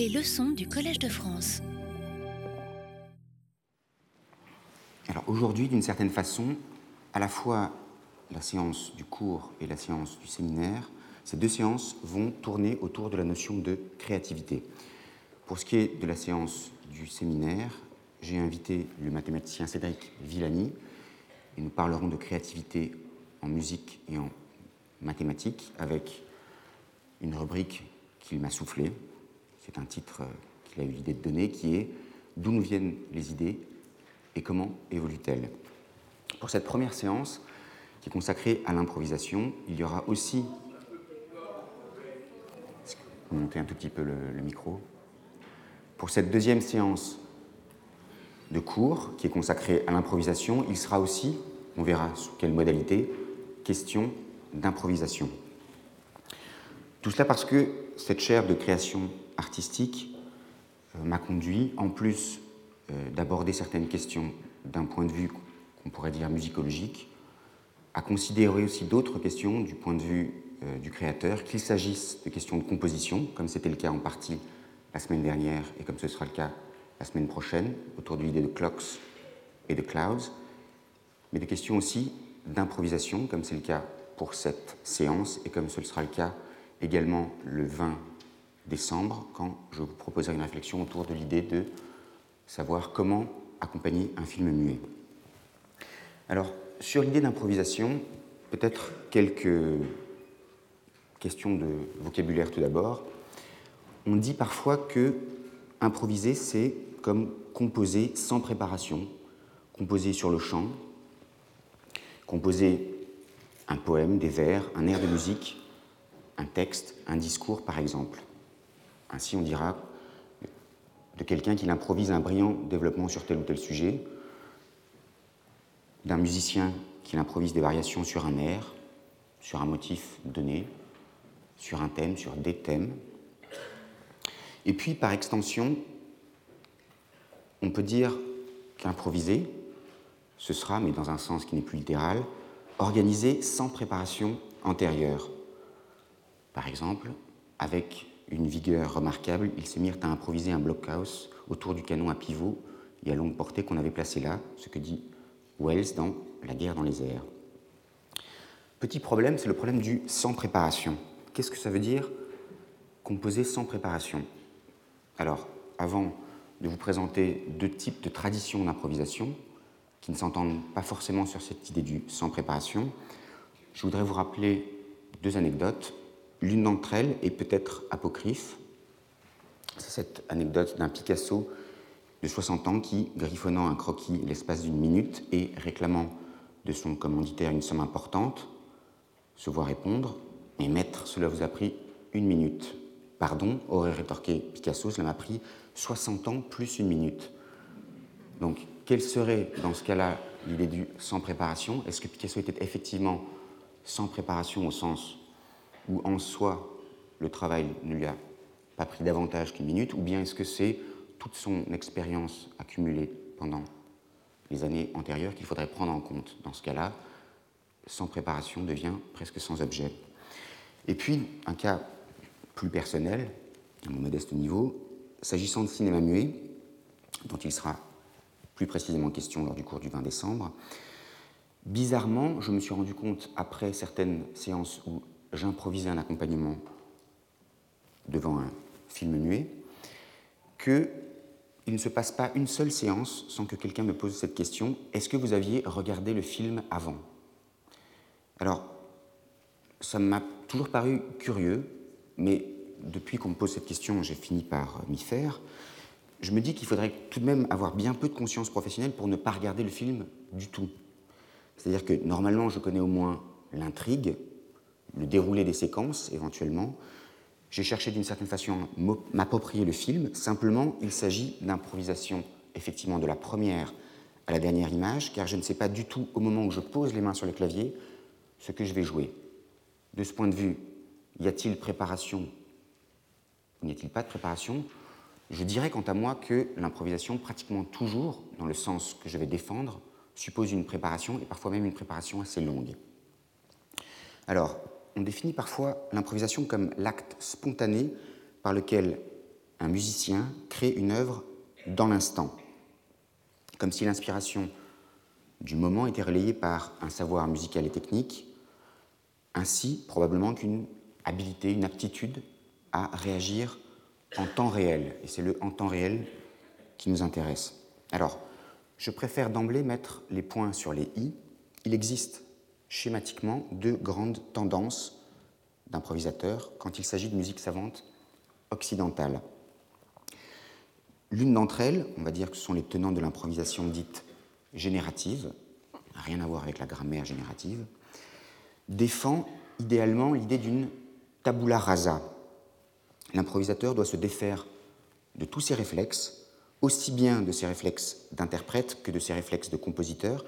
Les leçons du Collège de France. Alors aujourd'hui, d'une certaine façon, à la fois la séance du cours et la séance du séminaire, ces deux séances vont tourner autour de la notion de créativité. Pour ce qui est de la séance du séminaire, j'ai invité le mathématicien Cédric Villani et nous parlerons de créativité en musique et en mathématiques avec une rubrique qu'il m'a soufflée. C'est un titre qu'il a eu l'idée de donner qui est D'où nous viennent les idées et comment évoluent-elles? Pour cette première séance, qui est consacrée à l'improvisation, il y aura aussi. Vous montez un tout petit peu le, le micro? Pour cette deuxième séance de cours, qui est consacrée à l'improvisation, il sera aussi, on verra sous quelle modalité, question d'improvisation. Tout cela parce que cette chaire de création artistique euh, m'a conduit, en plus euh, d'aborder certaines questions d'un point de vue qu'on pourrait dire musicologique, à considérer aussi d'autres questions du point de vue euh, du créateur, qu'il s'agisse de questions de composition, comme c'était le cas en partie la semaine dernière et comme ce sera le cas la semaine prochaine, autour de l'idée de clocks et de clouds, mais des questions aussi d'improvisation, comme c'est le cas pour cette séance et comme ce sera le cas également le 20 décembre, quand je vous proposerai une réflexion autour de l'idée de savoir comment accompagner un film muet. Alors, sur l'idée d'improvisation, peut-être quelques questions de vocabulaire tout d'abord. On dit parfois que improviser, c'est comme composer sans préparation, composer sur le champ, composer un poème, des vers, un air de musique, un texte, un discours par exemple. Ainsi on dira de quelqu'un qui improvise un brillant développement sur tel ou tel sujet, d'un musicien qui improvise des variations sur un air, sur un motif donné, sur un thème, sur des thèmes. Et puis, par extension, on peut dire qu'improviser, ce sera, mais dans un sens qui n'est plus littéral, organisé sans préparation antérieure. Par exemple, avec une vigueur remarquable, ils se mirent à improviser un blockhouse autour du canon à pivot et à longue portée qu'on avait placé là, ce que dit Wells dans La guerre dans les airs. Petit problème, c'est le problème du sans préparation. Qu'est-ce que ça veut dire composer sans préparation? Alors, avant de vous présenter deux types de traditions d'improvisation qui ne s'entendent pas forcément sur cette idée du sans préparation, je voudrais vous rappeler deux anecdotes. L'une d'entre elles est peut-être apocryphe. C'est cette anecdote d'un Picasso de 60 ans qui, griffonnant un croquis l'espace d'une minute et réclamant de son commanditaire une somme importante, se voit répondre Mais maître, cela vous a pris une minute. Pardon, aurait rétorqué Picasso, cela m'a pris 60 ans plus une minute. Donc, quelle serait dans ce cas-là l'idée du sans préparation? Est-ce que Picasso était effectivement sans préparation au sens où en soi le travail ne lui a pas pris davantage qu'une minute, ou bien est-ce que c'est toute son expérience accumulée pendant les années antérieures qu'il faudrait prendre en compte. Dans ce cas-là, sans préparation devient presque sans objet. Et puis, un cas plus personnel, à mon modeste niveau, s'agissant de cinéma muet, dont il sera plus précisément question lors du cours du 20 décembre, bizarrement, je me suis rendu compte, après certaines séances où j'improvisais un accompagnement devant un film muet, que il ne se passe pas une seule séance sans que quelqu'un me pose cette question est-ce que vous aviez regardé le film avant? Alors, ça m'a toujours paru curieux, mais depuis qu'on me pose cette question, j'ai fini par m'y faire. Je me dis qu'il faudrait tout de même avoir bien peu de conscience professionnelle pour ne pas regarder le film du tout. C'est-à-dire que normalement, je connais au moins l'intrigue, le déroulé des séquences éventuellement, j'ai cherché d'une certaine façon à m'approprier le film. Simplement, il s'agit d'improvisation, effectivement, de la première à la dernière image, car je ne sais pas du tout, au moment où je pose les mains sur le clavier, ce que je vais jouer. De ce point de vue, y a-t-il préparation n'y a-t-il pas de préparation? Je dirais quant à moi que l'improvisation, pratiquement toujours, dans le sens que je vais défendre, suppose une préparation, et parfois même une préparation assez longue. Alors, on définit parfois l'improvisation comme l'acte spontané par lequel un musicien crée une œuvre dans l'instant, comme si l'inspiration du moment était relayée par un savoir musical et technique, ainsi probablement qu'une habilité, une aptitude à réagir en temps réel. Et c'est le en temps réel qui nous intéresse. Alors, je préfère d'emblée mettre les points sur les i. Il existe schématiquement deux grandes tendances d'improvisateur quand il s'agit de musique savante occidentale. L'une d'entre elles, on va dire que ce sont les tenants de l'improvisation dite générative, rien à voir avec la grammaire générative, défend idéalement l'idée d'une tabula rasa. L'improvisateur doit se défaire de tous ses réflexes, aussi bien de ses réflexes d'interprète que de ses réflexes de compositeur.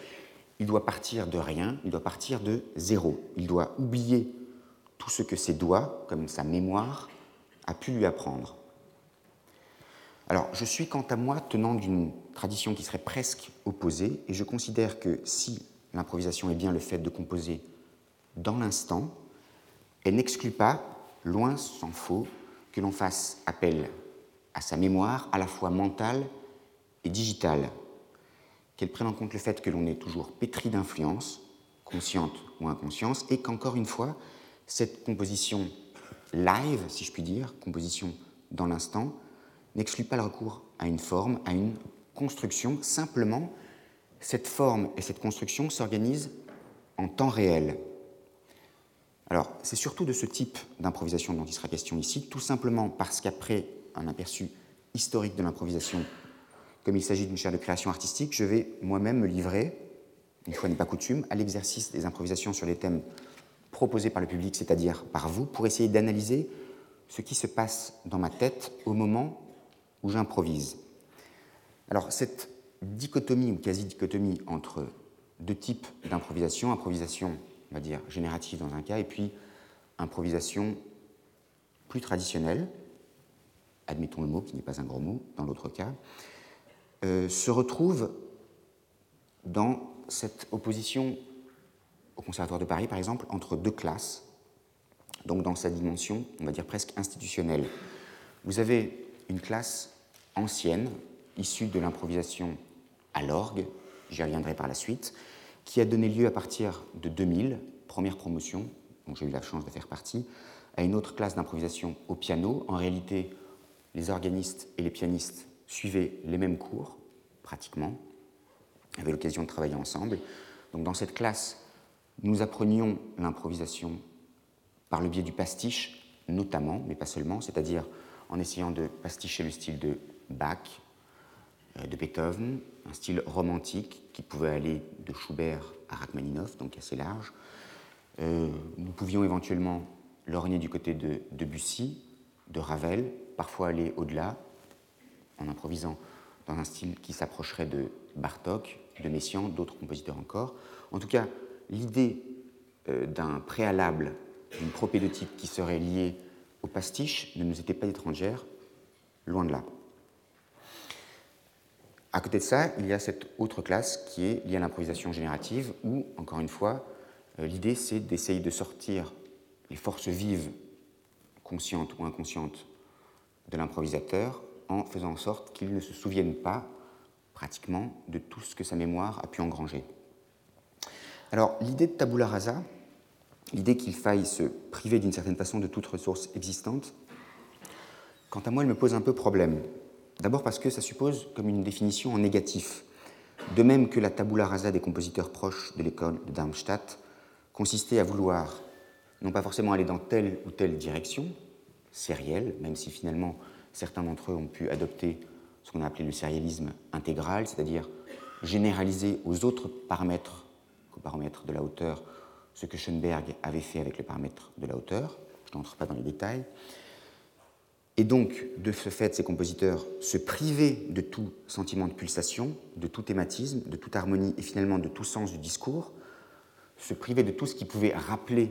Il doit partir de rien, il doit partir de zéro. Il doit oublier tout ce que ses doigts, comme sa mémoire, a pu lui apprendre. Alors, je suis quant à moi tenant d'une tradition qui serait presque opposée, et je considère que si l'improvisation est bien le fait de composer dans l'instant, elle n'exclut pas, loin s'en faut, que l'on fasse appel à sa mémoire à la fois mentale et digitale, qu'elle prenne en compte le fait que l'on est toujours pétri d'influence, consciente ou inconsciente, et qu'encore une fois, cette composition live, si je puis dire, composition dans l'instant, n'exclut pas le recours à une forme, à une construction. Simplement, cette forme et cette construction s'organisent en temps réel. Alors, c'est surtout de ce type d'improvisation dont il sera question ici, tout simplement parce qu'après un aperçu historique de l'improvisation, comme il s'agit d'une chaire de création artistique, je vais moi-même me livrer, une fois n'est pas coutume, à l'exercice des improvisations sur les thèmes proposés par le public, c'est-à-dire par vous, pour essayer d'analyser ce qui se passe dans ma tête au moment où j'improvise. Alors cette dichotomie ou quasi-dichotomie entre deux types d'improvisation, improvisation, on va dire, générative dans un cas, et puis improvisation plus traditionnelle, admettons le mot qui n'est pas un gros mot dans l'autre cas, euh, se retrouve dans cette opposition au Conservatoire de Paris, par exemple, entre deux classes, donc dans sa dimension, on va dire presque institutionnelle. Vous avez une classe ancienne, issue de l'improvisation à l'orgue, j'y reviendrai par la suite, qui a donné lieu à partir de 2000, première promotion, dont j'ai eu la chance de faire partie, à une autre classe d'improvisation au piano. En réalité, les organistes et les pianistes suivaient les mêmes cours, pratiquement, avaient l'occasion de travailler ensemble. Donc dans cette classe, nous apprenions l'improvisation par le biais du pastiche, notamment, mais pas seulement, c'est-à-dire en essayant de pasticher le style de Bach, euh, de Beethoven, un style romantique qui pouvait aller de Schubert à Rachmaninoff, donc assez large. Euh, nous pouvions éventuellement lorgner du côté de Debussy, de Ravel, parfois aller au-delà, en improvisant dans un style qui s'approcherait de Bartok, de Messiaen, d'autres compositeurs encore. En tout cas, l'idée euh, d'un préalable, d'une propédotique qui serait liée au pastiche ne nous était pas étrangère, loin de là. À côté de ça, il y a cette autre classe qui est liée à l'improvisation générative, où, encore une fois, euh, l'idée c'est d'essayer de sortir les forces vives, conscientes ou inconscientes, de l'improvisateur en faisant en sorte qu'il ne se souvienne pas pratiquement de tout ce que sa mémoire a pu engranger. Alors l'idée de tabula rasa, l'idée qu'il faille se priver d'une certaine façon de toute ressource existante, quant à moi, elle me pose un peu problème. D'abord parce que ça suppose comme une définition en négatif. De même que la tabula rasa des compositeurs proches de l'école de Darmstadt consistait à vouloir non pas forcément aller dans telle ou telle direction, sérielle, même si finalement certains d'entre eux ont pu adopter ce qu'on a appelé le sérialisme intégral, c'est-à-dire généraliser aux autres paramètres qu'au paramètre de la hauteur ce que Schoenberg avait fait avec le paramètre de la hauteur. Je n'entre pas dans les détails. Et donc, de ce fait, ces compositeurs se privaient de tout sentiment de pulsation, de tout thématisme, de toute harmonie et finalement de tout sens du discours, se privaient de tout ce qui pouvait rappeler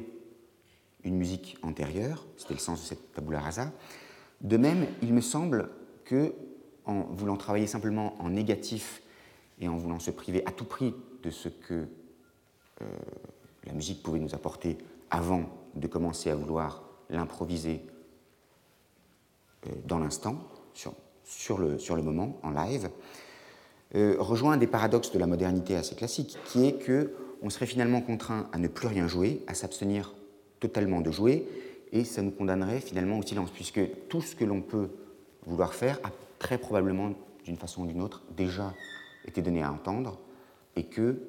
une musique antérieure, c'était le sens de cette tabula rasa. De même, il me semble que, en voulant travailler simplement en négatif et en voulant se priver à tout prix de ce que euh, la musique pouvait nous apporter avant de commencer à vouloir l'improviser euh, dans l'instant, sur, le moment, en live, euh, rejoint un des paradoxes de la modernité assez classique, qui est que on serait finalement contraint à ne plus rien jouer, à s'abstenir totalement de jouer, et ça nous condamnerait finalement au silence, puisque tout ce que l'on peut vouloir faire a très probablement, d'une façon ou d'une autre, déjà été donné à entendre, et que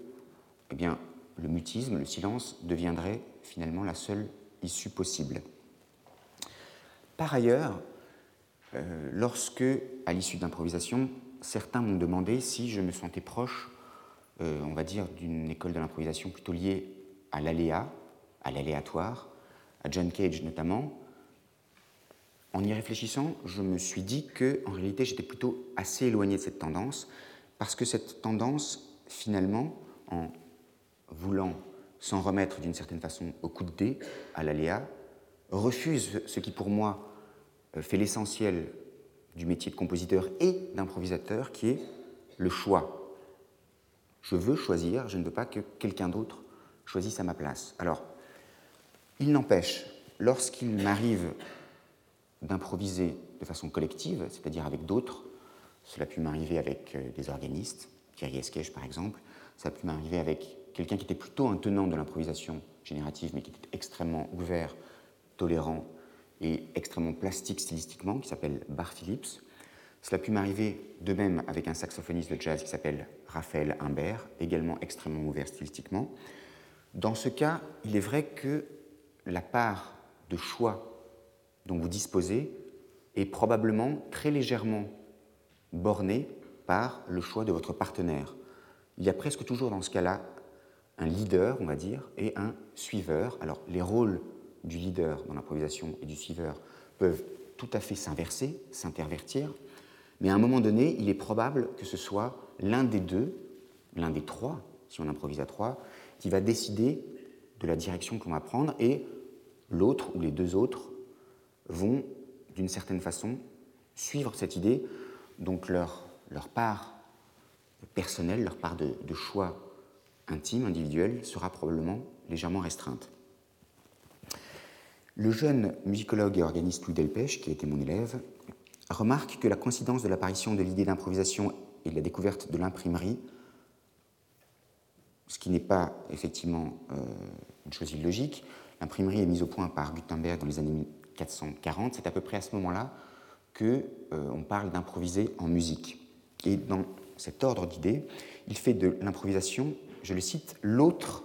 eh bien, le mutisme, le silence, deviendrait finalement la seule issue possible. Par ailleurs, euh, lorsque, à l'issue d'improvisation, certains m'ont demandé si je me sentais proche, euh, on va dire, d'une école de l'improvisation plutôt liée à l'aléa, à l'aléatoire, à John Cage notamment. En y réfléchissant, je me suis dit que, en réalité, j'étais plutôt assez éloigné de cette tendance, parce que cette tendance, finalement, en voulant s'en remettre d'une certaine façon au coup de dé, à l'aléa, refuse ce qui pour moi euh, fait l'essentiel du métier de compositeur et d'improvisateur, qui est le choix. Je veux choisir, je ne veux pas que quelqu'un d'autre choisisse à ma place. Alors, il n'empêche, lorsqu'il m'arrive d'improviser de façon collective, c'est-à-dire avec d'autres, cela a pu m'arriver avec euh, des organistes, Thierry Esquèche par exemple, ça a pu m'arriver avec quelqu'un qui était plutôt un tenant de l'improvisation générative, mais qui était extrêmement ouvert, tolérant et extrêmement plastique stylistiquement, qui s'appelle Bar Phillips. Cela a pu m'arriver de même avec un saxophoniste de jazz qui s'appelle Raphaël Imbert, également extrêmement ouvert stylistiquement. Dans ce cas, il est vrai que la part de choix dont vous disposez est probablement très légèrement bornée par le choix de votre partenaire. Il y a presque toujours dans ce cas-là un leader, on va dire, et un suiveur. Alors les rôles du leader dans l'improvisation et du suiveur peuvent tout à fait s'inverser, s'intervertir, mais à un moment donné, il est probable que ce soit l'un des deux, l'un des trois, si on improvise à trois, qui va décider de la direction qu'on va prendre et l'autre ou les deux autres vont, d'une certaine façon, suivre cette idée, donc leur, leur part personnelle, leur part de, choix intime, individuel, sera probablement légèrement restreinte. Le jeune musicologue et organiste Louis Delpech, qui a été mon élève, remarque que la coïncidence de l'apparition de l'idée d'improvisation et de la découverte de l'imprimerie, ce qui n'est pas effectivement euh, une chose illogique, l'imprimerie est mise au point par Gutenberg dans les années 1440, c'est à peu près à ce moment-là qu'on euh, parle d'improviser en musique. Et dans cet ordre d'idées, il fait de l'improvisation, je le cite, l'autre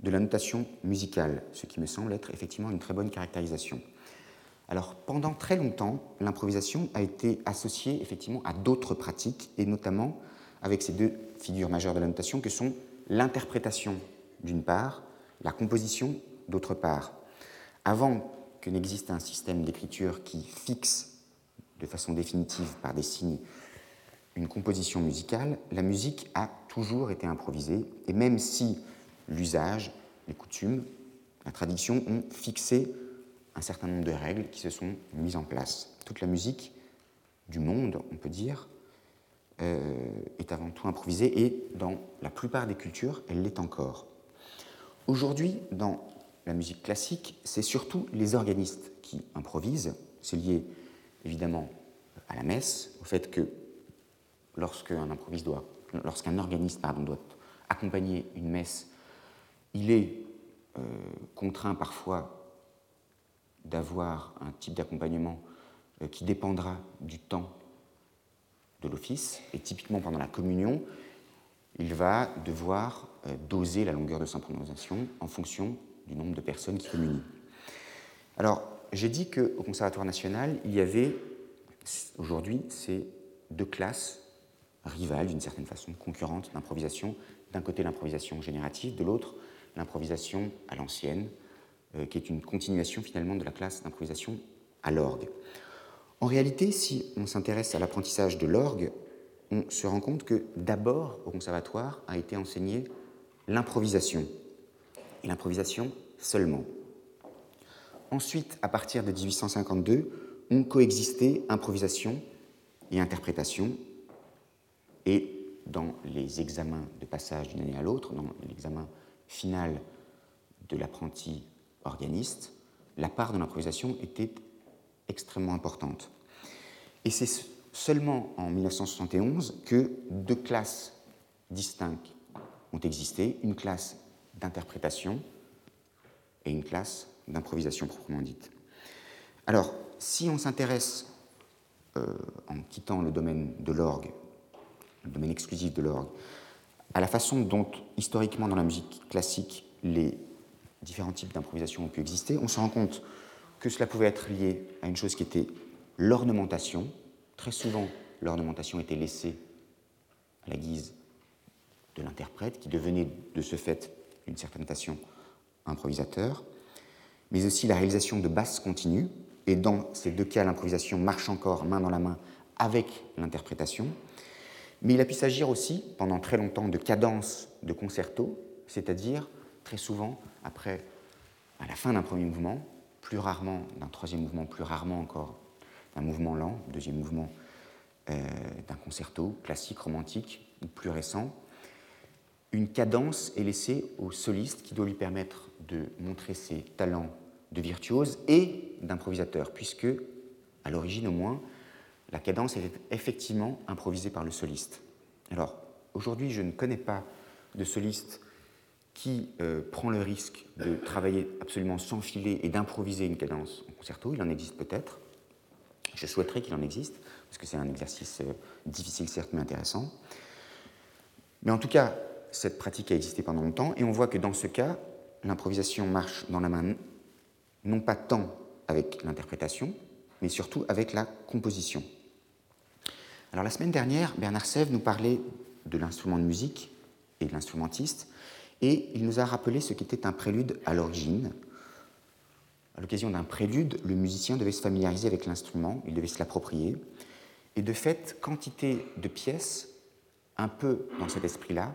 de la notation musicale, ce qui me semble être effectivement une très bonne caractérisation. Alors, pendant très longtemps, l'improvisation a été associée effectivement à d'autres pratiques, et notamment avec ces deux figures majeures de la notation que sont l'interprétation d'une part, la composition d'autre part. Avant que n'existe un système d'écriture qui fixe de façon définitive par des signes une composition musicale, la musique a toujours été improvisée, et même si l'usage, les coutumes, la tradition ont fixé un certain nombre de règles qui se sont mises en place. Toute la musique du monde, on peut dire, euh, est avant tout improvisée et dans la plupart des cultures, elle l'est encore. Aujourd'hui, dans la musique classique, c'est surtout les organistes qui improvisent. C'est lié évidemment à la messe, au fait que lorsqu'un lorsqu'un organiste doit accompagner une messe il est euh, contraint parfois d'avoir un type d'accompagnement euh, qui dépendra du temps de l'office, et typiquement pendant la communion, il va devoir doser la longueur de sa prononciation en fonction du nombre de personnes qui communient. Alors, j'ai dit qu'au Conservatoire national, il y avait aujourd'hui ces deux classes rivales, d'une certaine façon, concurrentes d'improvisation. D'un côté, l'improvisation générative, de l'autre, l'improvisation à l'ancienne, euh, qui est une continuation finalement de la classe d'improvisation à l'orgue. En réalité, si on s'intéresse à l'apprentissage de l'orgue, on se rend compte que d'abord au conservatoire a été enseignée l'improvisation, et l'improvisation seulement. Ensuite, à partir de 1852, ont coexisté improvisation et interprétation, et dans les examens de passage d'une année à l'autre, dans l'examen finale de l'apprenti organiste, la part de l'improvisation était extrêmement importante. Et c'est seulement en 1971 que deux classes distinctes ont existé, une classe d'interprétation et une classe d'improvisation proprement dite. Alors, si on s'intéresse, euh, en quittant le domaine de l'orgue, le domaine exclusif de l'orgue, à la façon dont, historiquement, dans la musique classique, les différents types d'improvisation ont pu exister, on se rend compte que cela pouvait être lié à une chose qui était l'ornementation. Très souvent, l'ornementation était laissée à la guise de l'interprète, qui devenait de ce fait, d'une certaine façon, improvisateur, mais aussi la réalisation de basses continues, et dans ces deux cas, l'improvisation marche encore main dans la main avec l'interprétation, mais il a pu s'agir aussi, pendant très longtemps, de cadences de concerto, c'est-à-dire très souvent, après, à la fin d'un premier mouvement, plus rarement d'un troisième mouvement, plus rarement encore d'un mouvement lent, deuxième mouvement euh, d'un concerto classique, romantique ou plus récent, une cadence est laissée au soliste qui doit lui permettre de montrer ses talents de virtuose et d'improvisateur, puisque, à l'origine au moins, la cadence était effectivement improvisée par le soliste. Alors, aujourd'hui, je ne connais pas de soliste qui euh, prend le risque de travailler absolument sans filet et d'improviser une cadence en concerto. Il en existe peut-être. Je souhaiterais qu'il en existe, parce que c'est un exercice euh, difficile, certes, mais intéressant. Mais en tout cas, cette pratique a existé pendant longtemps, et on voit que dans ce cas, l'improvisation marche dans la main, non pas tant avec l'interprétation, mais surtout avec la composition. Alors la semaine dernière, Bernard Sèvres nous parlait de l'instrument de musique et de l'instrumentiste, et il nous a rappelé ce qu'était un prélude à l'origine. À l'occasion d'un prélude, le musicien devait se familiariser avec l'instrument, il devait se l'approprier, et de fait, quantité de pièces, un peu dans cet esprit-là,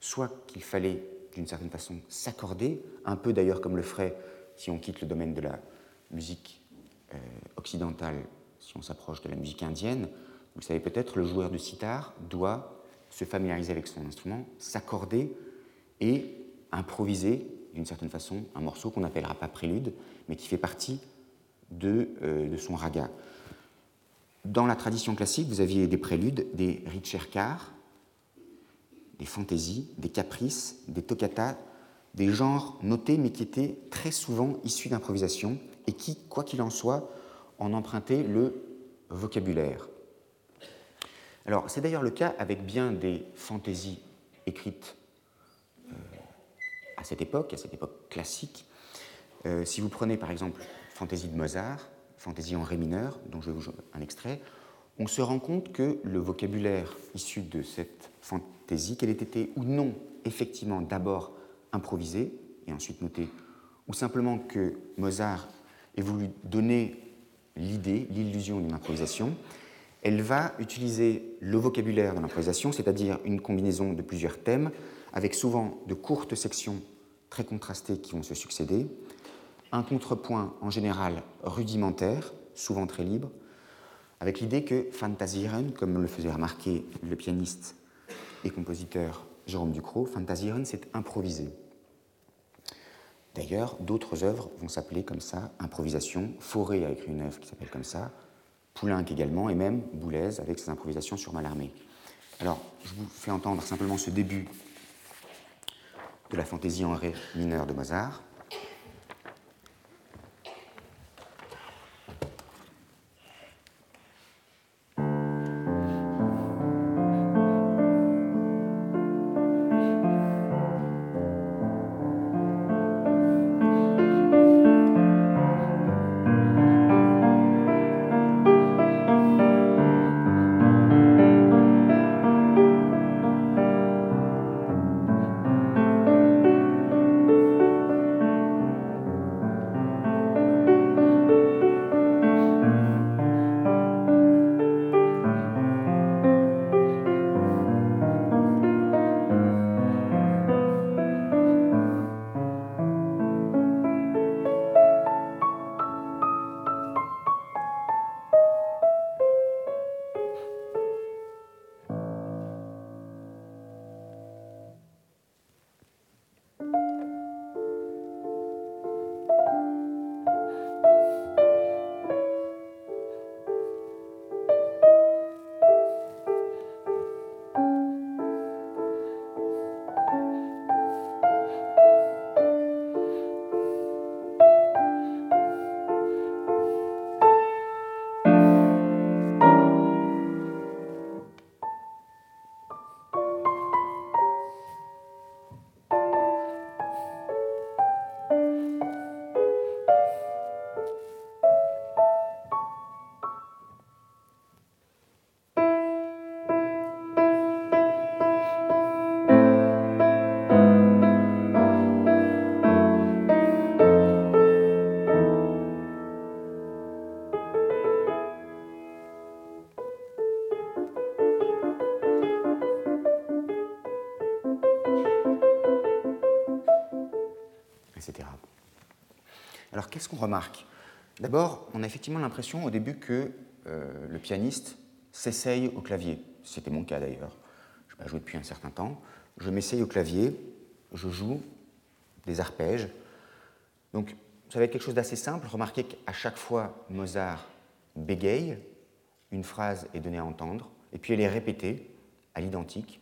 soit qu'il fallait d'une certaine façon s'accorder, un peu d'ailleurs comme le ferait si on quitte le domaine de la musique euh, occidentale, si on s'approche de la musique indienne, vous savez peut-être, le joueur de sitar doit se familiariser avec son instrument, s'accorder et improviser d'une certaine façon un morceau qu'on n'appellera pas prélude, mais qui fait partie de, euh, de, son raga. Dans la tradition classique, vous aviez des préludes, des ricercar, des fantaisies, des caprices, des toccatas, des genres notés mais qui étaient très souvent issus d'improvisation et qui, quoi qu'il en soit, en empruntaient le vocabulaire. Alors, c'est d'ailleurs le cas avec bien des fantaisies écrites euh, à cette époque, à cette époque classique. Euh, si vous prenez par exemple Fantaisie de Mozart, Fantaisie en Ré mineur, dont je vais vous jouer un extrait, on se rend compte que le vocabulaire issu de cette fantaisie, qu'elle ait été ou non effectivement d'abord improvisée et ensuite notée, ou simplement que Mozart ait voulu donner l'idée, l'illusion d'une improvisation, elle va utiliser le vocabulaire de l'improvisation, c'est-à-dire une combinaison de plusieurs thèmes, avec souvent de courtes sections très contrastées qui vont se succéder, un contrepoint en général rudimentaire, souvent très libre, avec l'idée que Fantasieren, comme le faisait remarquer le pianiste et compositeur Jérôme Ducrot, Fantasieren, c'est improvisé. D'ailleurs, d'autres œuvres vont s'appeler comme ça, improvisation. Forêt a écrit une œuvre qui s'appelle comme ça, Poulenc également, et même Boulez avec ses improvisations sur Mallarmé. Alors, je vous fais entendre simplement ce début de la fantaisie en ré mineur de Mozart. Alors qu'est-ce qu'on remarque D'abord, on a effectivement l'impression au début que euh, le pianiste s'essaye au clavier. C'était mon cas d'ailleurs. Je n'ai pas depuis un certain temps. Je m'essaye au clavier, je joue des arpèges. Donc ça va être quelque chose d'assez simple. Remarquez qu'à chaque fois, Mozart bégaye, une phrase est donnée à entendre, et puis elle est répétée à l'identique,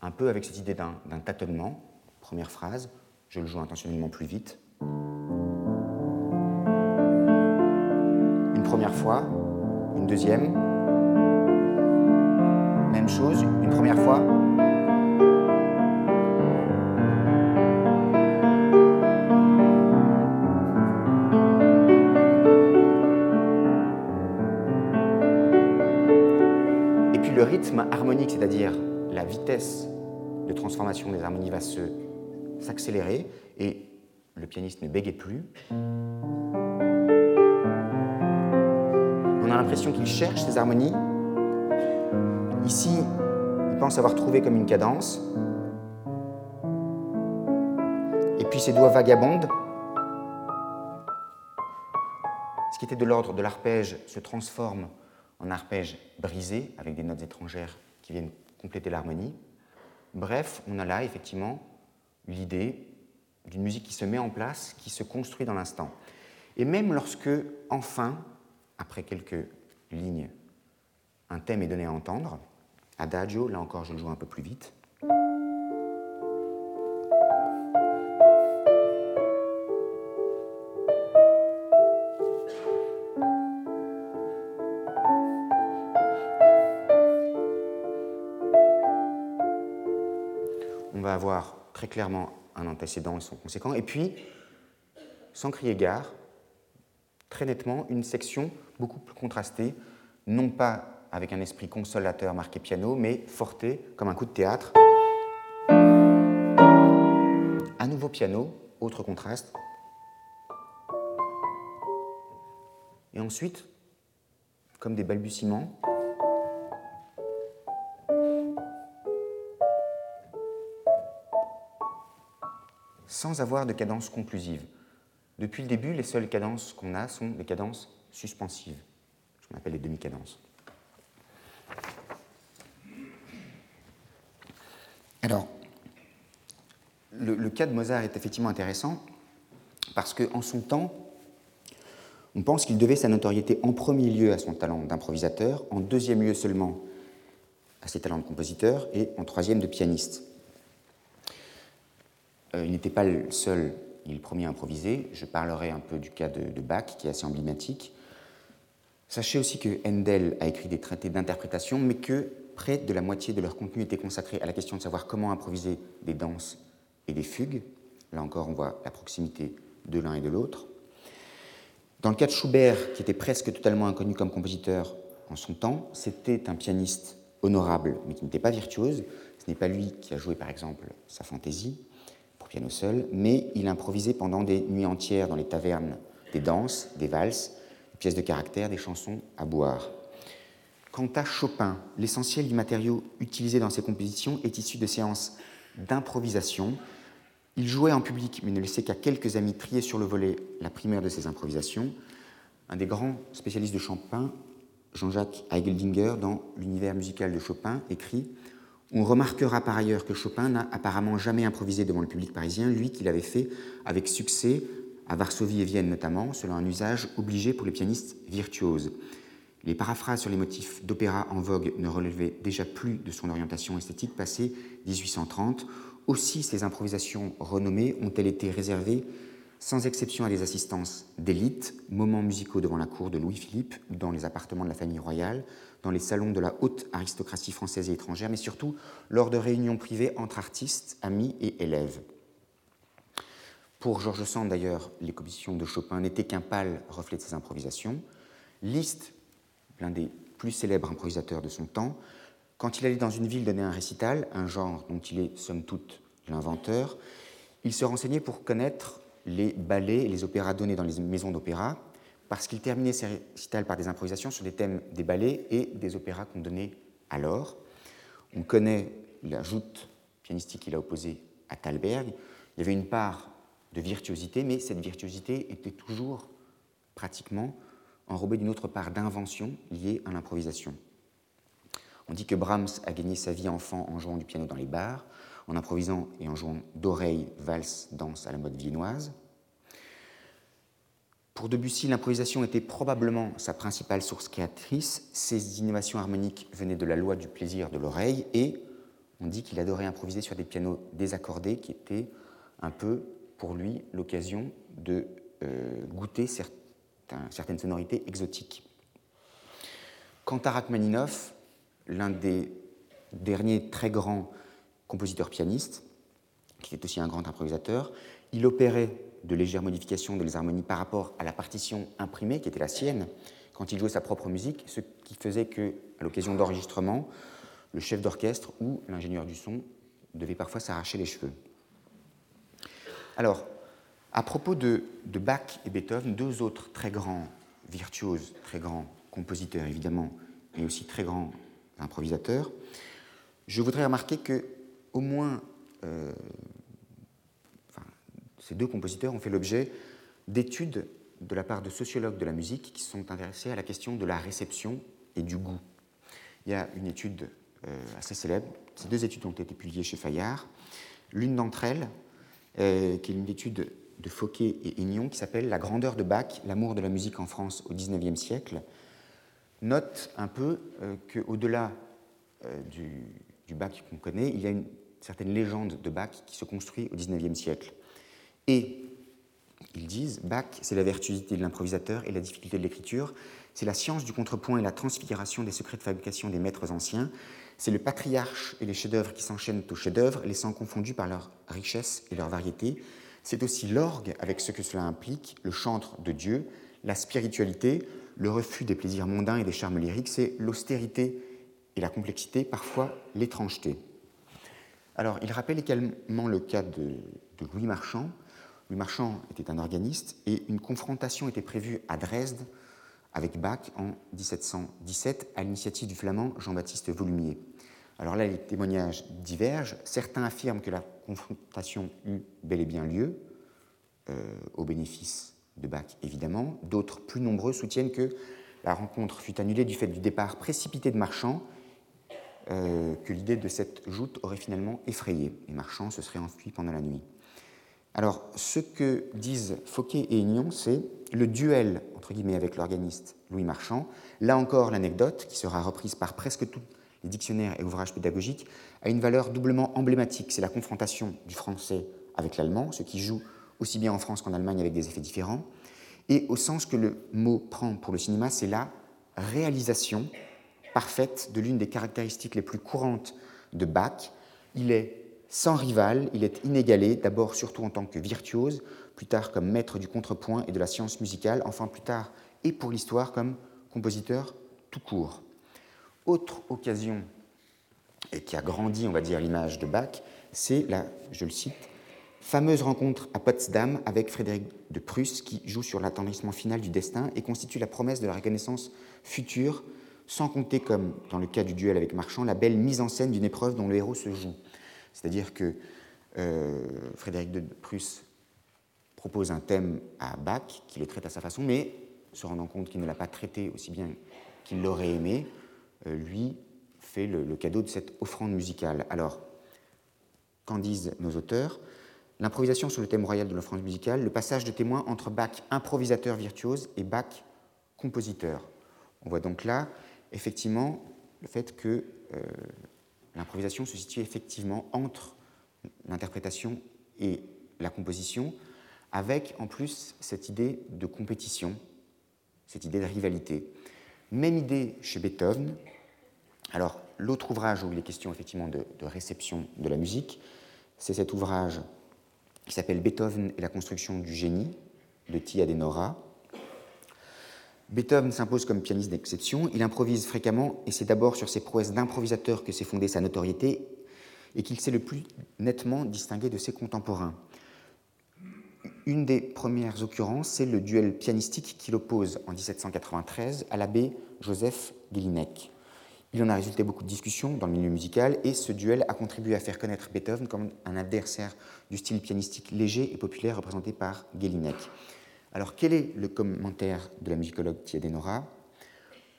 un peu avec cette idée d'un tâtonnement. Première phrase, je le joue intentionnellement plus vite. Une première fois, une deuxième, même chose, une première fois, le rythme harmonique, c'est-à-dire la vitesse de transformation des harmonies va s'accélérer et le pianiste ne bégait plus. A l'impression qu'il cherche ces harmonies. Ici, il pense avoir trouvé comme une cadence. Et puis ses doigts vagabondent. Ce qui était de l'ordre de l'arpège se transforme en arpège brisé avec des notes étrangères qui viennent compléter l'harmonie. Bref, on a là effectivement l'idée d'une musique qui se met en place, qui se construit dans l'instant. Et même lorsque, enfin, après quelques lignes, un thème est donné à entendre, adagio, là encore je le joue un peu plus vite, avoir très clairement un antécédent et son conséquent, et puis, sans crier gare, nettement, une section beaucoup plus contrastée, non pas avec un esprit consolateur marqué piano, mais forté, comme un coup de théâtre. Un nouveau piano, autre contraste. Et ensuite, comme des balbutiements, sans avoir de cadence conclusive. Depuis le début, les seules cadences qu'on a sont des cadences suspensives, ce qu'on appelle les demi-cadences. Alors, le, cas de Mozart est effectivement intéressant parce qu'en son temps, on pense qu'il devait sa notoriété en premier lieu à son talent d'improvisateur, en deuxième lieu seulement à ses talents de compositeur et en troisième de pianiste. Euh, il n'était pas le seul ni le premier à improviser. Je parlerai un peu du cas de, Bach, qui est assez emblématique. Sachez aussi que Handel a écrit des traités d'interprétation, mais que près de la moitié de leur contenu était consacré à la question de savoir comment improviser des danses et des fugues. Là encore, on voit la proximité de l'un et de l'autre. Dans le cas de Schubert, qui était presque totalement inconnu comme compositeur en son temps, c'était un pianiste honorable, mais qui n'était pas virtuose. Ce n'est pas lui qui a joué, par exemple, sa fantaisie piano seul, mais il improvisait pendant des nuits entières dans les tavernes des danses, des valses, des pièces de caractère, des chansons à boire. Quant à Chopin, l'essentiel du matériau utilisé dans ses compositions est issu de séances d'improvisation. Il jouait en public, mais ne laissait qu'à quelques amis trier sur le volet la primaire de ses improvisations. Un des grands spécialistes de Chopin, Jean-Jacques Heigeldinger, dans l'univers musical de Chopin, écrit on remarquera par ailleurs que Chopin n'a apparemment jamais improvisé devant le public parisien, lui qui l'avait fait avec succès à Varsovie et Vienne notamment, selon un usage obligé pour les pianistes virtuoses. Les paraphrases sur les motifs d'opéra en vogue ne relevaient déjà plus de son orientation esthétique passée 1830. Aussi, ces improvisations renommées ont-elles été réservées sans exception à des assistances d'élite, moments musicaux devant la cour de Louis-Philippe ou dans les appartements de la famille royale, dans les salons de la haute aristocratie française et étrangère, mais surtout lors de réunions privées entre artistes, amis et élèves. Pour Georges Sand, d'ailleurs, les compositions de Chopin n'étaient qu'un pâle reflet de ses improvisations. Liszt, l'un des plus célèbres improvisateurs de son temps, quand il allait dans une ville donner un récital, un genre dont il est somme toute l'inventeur, il se renseignait pour connaître les ballets et les opéras donnés dans les maisons d'opéra, parce qu'il terminait ses récitals par des improvisations sur des thèmes des ballets et des opéras qu'on donnait alors. On connaît la joute pianistique qu'il a opposée à Thalberg. Il y avait une part de virtuosité, mais cette virtuosité était toujours pratiquement enrobée d'une autre part d'invention liée à l'improvisation. On dit que Brahms a gagné sa vie enfant en jouant du piano dans les bars, en improvisant et en jouant d'oreilles, valse, danse à la mode viennoise. Pour Debussy, l'improvisation était probablement sa principale source créatrice. Ses innovations harmoniques venaient de la loi du plaisir de l'oreille et on dit qu'il adorait improviser sur des pianos désaccordés qui étaient un peu pour lui l'occasion de euh, goûter certaines sonorités exotiques. Quant à Rachmaninoff, l'un des derniers très grands compositeurs pianistes, qui était aussi un grand improvisateur, il opérait de légères modifications de les harmonies par rapport à la partition imprimée qui était la sienne quand il jouait sa propre musique, ce qui faisait que, à l'occasion d'enregistrement, le chef d'orchestre ou l'ingénieur du son devait parfois s'arracher les cheveux. Alors, à propos de, Bach et Beethoven, deux autres très grands virtuoses, très grands compositeurs évidemment, mais aussi très grands improvisateurs, je voudrais remarquer que au moins euh, ces deux compositeurs ont fait l'objet d'études de la part de sociologues de la musique qui sont intéressés à la question de la réception et du goût. Il y a une étude euh, assez célèbre, ces deux études ont été publiées chez Fayard. L'une d'entre elles, euh, qui est une étude de Fauquet et Aignon, qui s'appelle La grandeur de Bach, l'amour de la musique en France au XIXe siècle, note un peu euh, qu'au-delà du, du Bach qu'on connaît, il y a une certaine légende de Bach qui se construit au XIXe siècle. Et ils disent, Bach, c'est la virtuosité de l'improvisateur et la difficulté de l'écriture, c'est la science du contrepoint et la transfiguration des secrets de fabrication des maîtres anciens, c'est le patriarche et les chefs-d'œuvre qui s'enchaînent aux chefs-d'œuvre, laissant confondus par leur richesse et leur variété. C'est aussi l'orgue, avec ce que cela implique, le chantre de Dieu, la spiritualité, le refus des plaisirs mondains et des charmes lyriques, c'est l'austérité et la complexité, parfois l'étrangeté. Alors, il rappelle également le cas de Louis Marchand, Louis Marchand était un organiste et une confrontation était prévue à Dresde avec Bach en 1717 à l'initiative du flamand Jean-Baptiste Volumier. Alors là, les témoignages divergent. Certains affirment que la confrontation eut bel et bien lieu, euh, au bénéfice de Bach évidemment. D'autres, plus nombreux, soutiennent que la rencontre fut annulée du fait du départ précipité de Marchand, euh, que l'idée de cette joute aurait finalement effrayé. Et Marchand se serait enfui pendant la nuit. Alors, ce que disent Fauquet et Aignon, c'est le duel, entre guillemets, avec l'organiste Louis Marchand. Là encore, l'anecdote, qui sera reprise par presque tous les dictionnaires et ouvrages pédagogiques, a une valeur doublement emblématique. C'est la confrontation du français avec l'allemand, ce qui joue aussi bien en France qu'en Allemagne avec des effets différents. Et au sens que le mot prend pour le cinéma, c'est la réalisation parfaite de l'une des caractéristiques les plus courantes de Bach. Il est sans rival, il est inégalé, d'abord surtout en tant que virtuose, plus tard comme maître du contrepoint et de la science musicale, enfin plus tard et pour l'histoire comme compositeur tout court. Autre occasion et qui a grandi, on va dire, l'image de Bach, c'est la, je le cite, fameuse rencontre à Potsdam avec Frédéric de Prusse qui joue sur l'attendrissement final du destin et constitue la promesse de la reconnaissance future, sans compter, comme dans le cas du duel avec Marchand, la belle mise en scène d'une épreuve dont le héros se joue. C'est-à-dire que euh, Frédéric de Prusse propose un thème à Bach, qui le traite à sa façon, mais se rendant compte qu'il ne l'a pas traité aussi bien qu'il l'aurait aimé, euh, lui fait le, cadeau de cette offrande musicale. Alors, qu'en disent nos auteurs? L'improvisation sur le thème royal de l'offrande musicale, le passage de témoin entre Bach improvisateur virtuose et Bach compositeur. On voit donc là, effectivement, le fait que euh, l'improvisation se situe effectivement entre l'interprétation et la composition, avec en plus cette idée de compétition, cette idée de rivalité. Même idée chez Beethoven. Alors, l'autre ouvrage où il est question effectivement de, réception de la musique, c'est cet ouvrage qui s'appelle Beethoven et la construction du génie de Tia Denora, Beethoven s'impose comme pianiste d'exception, il improvise fréquemment et c'est d'abord sur ses prouesses d'improvisateur que s'est fondée sa notoriété et qu'il s'est le plus nettement distingué de ses contemporains. Une des premières occurrences, c'est le duel pianistique qu'il oppose en 1793 à l'abbé Joseph Gelinek. Il en a résulté beaucoup de discussions dans le milieu musical et ce duel a contribué à faire connaître Beethoven comme un adversaire du style pianistique léger et populaire représenté par Gelinek. Alors quel est le commentaire de la musicologue Tiadenora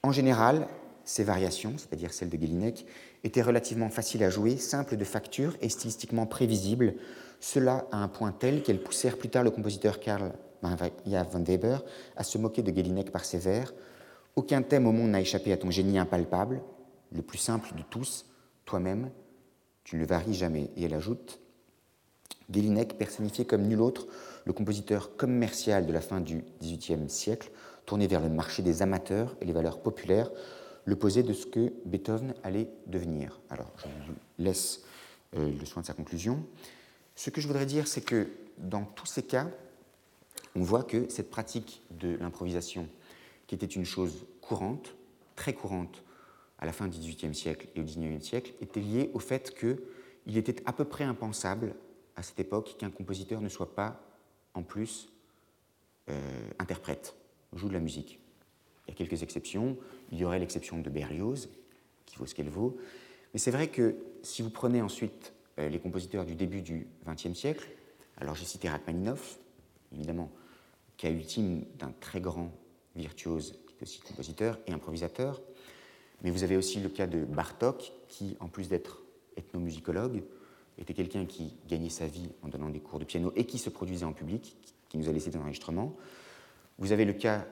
En général, ces variations, c'est-à-dire celles de Gelinek, étaient relativement faciles à jouer, simples de facture et stylistiquement prévisibles, cela à un point tel qu'elles poussèrent plus tard le compositeur Karl Maria von Weber à se moquer de Gelinek par ses vers. Aucun thème au monde n'a échappé à ton génie impalpable, le plus simple de tous, toi-même, tu ne le varies jamais. Et elle ajoute Gelinek personnifiait comme nul autre le compositeur commercial de la fin du XVIIIe siècle, tourné vers le marché des amateurs et les valeurs populaires, l'opposé de ce que Beethoven allait devenir. Alors, je vous laisse euh, le soin de sa conclusion. Ce que je voudrais dire, c'est que dans tous ces cas, on voit que cette pratique de l'improvisation, qui était une chose courante, très courante à la fin du XVIIIe siècle et au XIXe siècle, était liée au fait qu'il était à peu près impensable à cette époque qu'un compositeur ne soit pas, en plus, euh, interprète, joue de la musique. Il y a quelques exceptions. Il y aurait l'exception de Berlioz, qui vaut ce qu'elle vaut. Mais c'est vrai que si vous prenez ensuite euh, les compositeurs du début du XXe siècle, alors j'ai cité Rachmaninoff, évidemment, cas ultime d'un très grand virtuose, qui est aussi compositeur et improvisateur, mais vous avez aussi le cas de Bartok, qui, en plus d'être ethnomusicologue, était quelqu'un qui gagnait sa vie en donnant des cours de piano et qui se produisait en public, qui nous a laissé des enregistrements. Vous avez le cas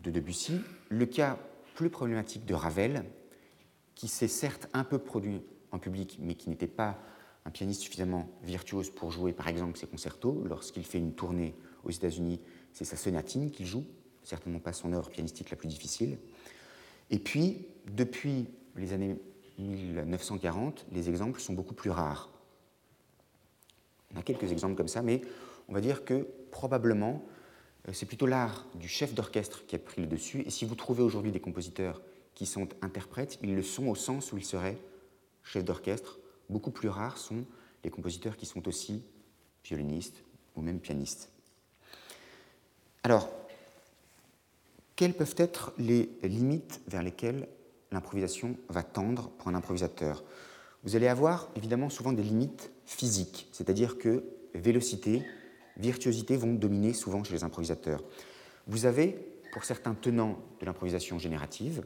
de Debussy, le cas plus problématique de Ravel, qui s'est certes un peu produit en public, mais qui n'était pas un pianiste suffisamment virtuose pour jouer par exemple ses concertos. Lorsqu'il fait une tournée aux États-Unis, c'est sa sonatine qu'il joue, certainement pas son œuvre pianistique la plus difficile. Et puis, depuis les années 1940, les exemples sont beaucoup plus rares. On a quelques exemples comme ça, mais on va dire que probablement euh, c'est plutôt l'art du chef d'orchestre qui a pris le dessus. Et si vous trouvez aujourd'hui des compositeurs qui sont interprètes, ils le sont au sens où ils seraient chefs d'orchestre. Beaucoup plus rares sont les compositeurs qui sont aussi violonistes ou même pianistes. Alors, quelles peuvent être les limites vers lesquelles l'improvisation va tendre pour un improvisateur? Vous allez avoir évidemment souvent des limites physiques, c'est-à-dire que vélocité, virtuosité vont dominer souvent chez les improvisateurs. Vous avez, pour certains tenants de l'improvisation générative,